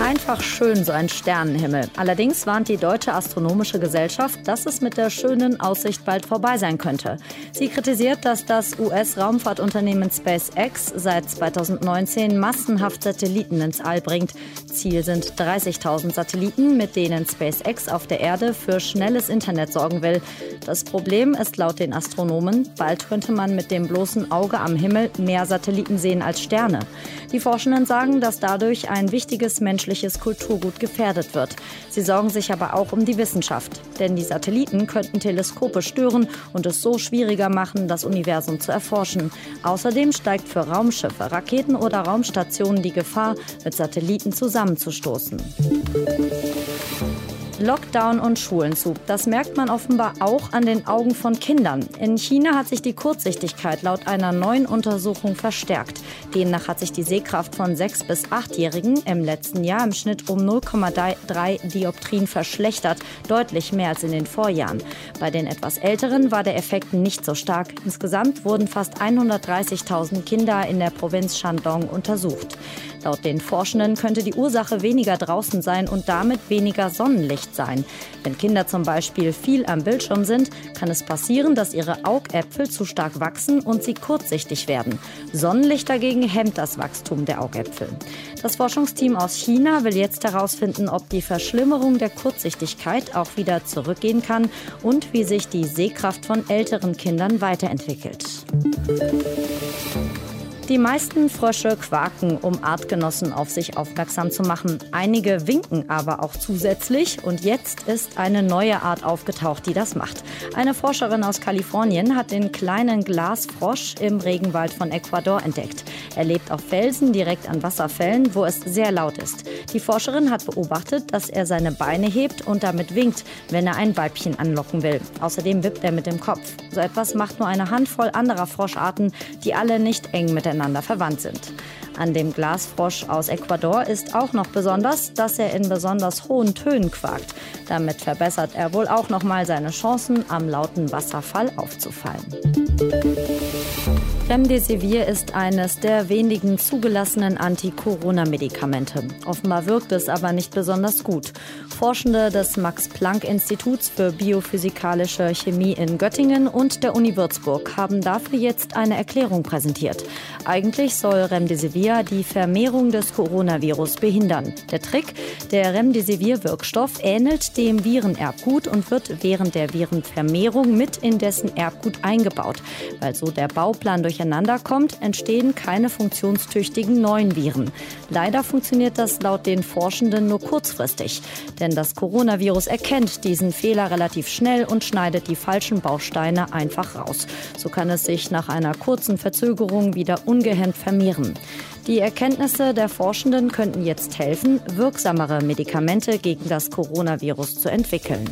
Einfach schön so ein Sternenhimmel. Allerdings warnt die Deutsche Astronomische Gesellschaft, dass es mit der schönen Aussicht bald vorbei sein könnte. Sie kritisiert, dass das US-Raumfahrtunternehmen SpaceX seit 2019 massenhaft Satelliten ins All bringt. Ziel sind 30.000 Satelliten, mit denen SpaceX auf der Erde für schnelles Internet sorgen will. Das Problem ist laut den Astronomen, bald könnte man mit dem bloßen Auge am Himmel mehr Satelliten sehen als Sterne. Die Forschenden sagen, dass dadurch ein wichtiges menschliches Kulturgut gefährdet wird. Sie sorgen sich aber auch um die Wissenschaft. Denn die Satelliten könnten Teleskope stören und es so schwieriger machen, das Universum zu erforschen. Außerdem steigt für Raumschiffe, Raketen oder Raumstationen die Gefahr, mit Satelliten zusammenzustoßen. Lockdown und Schulen zu. Das merkt man offenbar auch an den Augen von Kindern. In China hat sich die Kurzsichtigkeit laut einer neuen Untersuchung verstärkt. Demnach hat sich die Sehkraft von 6- bis 8-Jährigen im letzten Jahr im Schnitt um 0,3 Dioptrien verschlechtert, deutlich mehr als in den Vorjahren. Bei den etwas Älteren war der Effekt nicht so stark. Insgesamt wurden fast 130.000 Kinder in der Provinz Shandong untersucht. Laut den Forschenden könnte die Ursache weniger draußen sein und damit weniger Sonnenlicht sein. Wenn Kinder zum Beispiel viel am Bildschirm sind, kann es passieren, dass ihre Augäpfel zu stark wachsen und sie kurzsichtig werden. Sonnenlicht dagegen hemmt das Wachstum der Augäpfel. Das Forschungsteam aus China will jetzt herausfinden, ob die Verschlimmerung der Kurzsichtigkeit auch wieder zurückgehen kann und wie sich die Sehkraft von älteren Kindern weiterentwickelt. Die meisten Frösche quaken, um Artgenossen auf sich aufmerksam zu machen. Einige winken aber auch zusätzlich. Und jetzt ist eine neue Art aufgetaucht, die das macht. Eine Forscherin aus Kalifornien hat den kleinen Glasfrosch im Regenwald von Ecuador entdeckt. Er lebt auf Felsen direkt an Wasserfällen, wo es sehr laut ist. Die Forscherin hat beobachtet, dass er seine Beine hebt und damit winkt, wenn er ein Weibchen anlocken will. Außerdem wippt er mit dem Kopf. So etwas macht nur eine Handvoll anderer Froscharten, die alle nicht eng miteinander miteinander verwandt sind. An dem Glasfrosch aus Ecuador ist auch noch besonders, dass er in besonders hohen Tönen quakt. Damit verbessert er wohl auch noch mal seine Chancen, am lauten Wasserfall aufzufallen. Remdesivir ist eines der wenigen zugelassenen Anti-Corona-Medikamente. Offenbar wirkt es aber nicht besonders gut. Forschende des Max-Planck-Instituts für biophysikalische Chemie in Göttingen und der Uni Würzburg haben dafür jetzt eine Erklärung präsentiert. Eigentlich soll Remdesivir die Vermehrung des Coronavirus behindern. Der Trick, der Remdesivir-Wirkstoff ähnelt dem Virenerbgut und wird während der Virenvermehrung mit in dessen Erbgut eingebaut. Weil so der Bauplan durch durcheinander kommt, entstehen keine funktionstüchtigen neuen Viren. Leider funktioniert das laut den Forschenden nur kurzfristig, denn das Coronavirus erkennt diesen Fehler relativ schnell und schneidet die falschen Bausteine einfach raus. So kann es sich nach einer kurzen Verzögerung wieder ungehemmt vermehren. Die Erkenntnisse der Forschenden könnten jetzt helfen, wirksamere Medikamente gegen das Coronavirus zu entwickeln.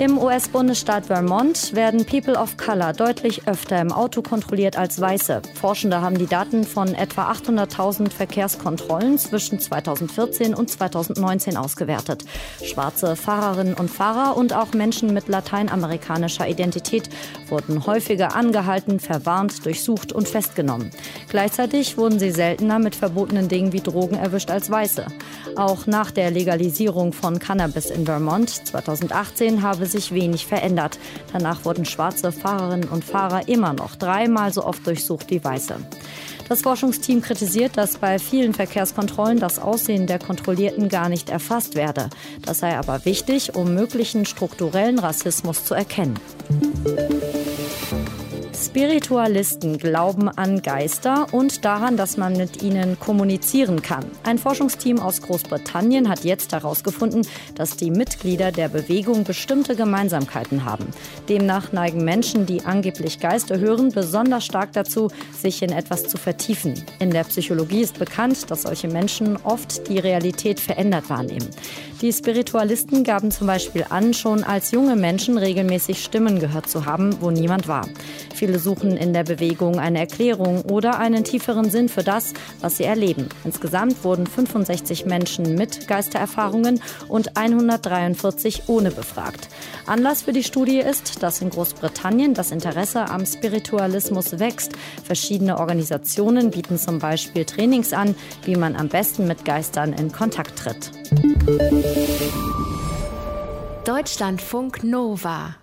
Im US-Bundesstaat Vermont werden People of Color deutlich öfter im Auto kontrolliert als Weiße. Forschende haben die Daten von etwa 800.000 Verkehrskontrollen zwischen 2014 und 2019 ausgewertet. Schwarze Fahrerinnen und Fahrer und auch Menschen mit lateinamerikanischer Identität wurden häufiger angehalten, verwarnt, durchsucht und festgenommen. Gleichzeitig wurden sie seltener mit verbotenen Dingen wie Drogen erwischt als Weiße. Auch nach der Legalisierung von Cannabis in Vermont 2018 habe sich wenig verändert. Danach wurden schwarze Fahrerinnen und Fahrer immer noch dreimal so oft durchsucht wie weiße. Das Forschungsteam kritisiert, dass bei vielen Verkehrskontrollen das Aussehen der Kontrollierten gar nicht erfasst werde. Das sei aber wichtig, um möglichen strukturellen Rassismus zu erkennen. Spiritualisten glauben an Geister und daran, dass man mit ihnen kommunizieren kann. Ein Forschungsteam aus Großbritannien hat jetzt herausgefunden, dass die Mitglieder der Bewegung bestimmte Gemeinsamkeiten haben. Demnach neigen Menschen, die angeblich Geister hören, besonders stark dazu, sich in etwas zu vertiefen. In der Psychologie ist bekannt, dass solche Menschen oft die Realität verändert wahrnehmen. Die Spiritualisten gaben zum Beispiel an, schon als junge Menschen regelmäßig Stimmen gehört zu haben, wo niemand war. Viele suchen in der Bewegung eine Erklärung oder einen tieferen Sinn für das, was sie erleben. Insgesamt wurden 65 Menschen mit Geistererfahrungen und 143 ohne befragt. Anlass für die Studie ist, dass in Großbritannien das Interesse am Spiritualismus wächst. Verschiedene Organisationen bieten zum Beispiel Trainings an, wie man am besten mit Geistern in Kontakt tritt. Deutschlandfunk Nova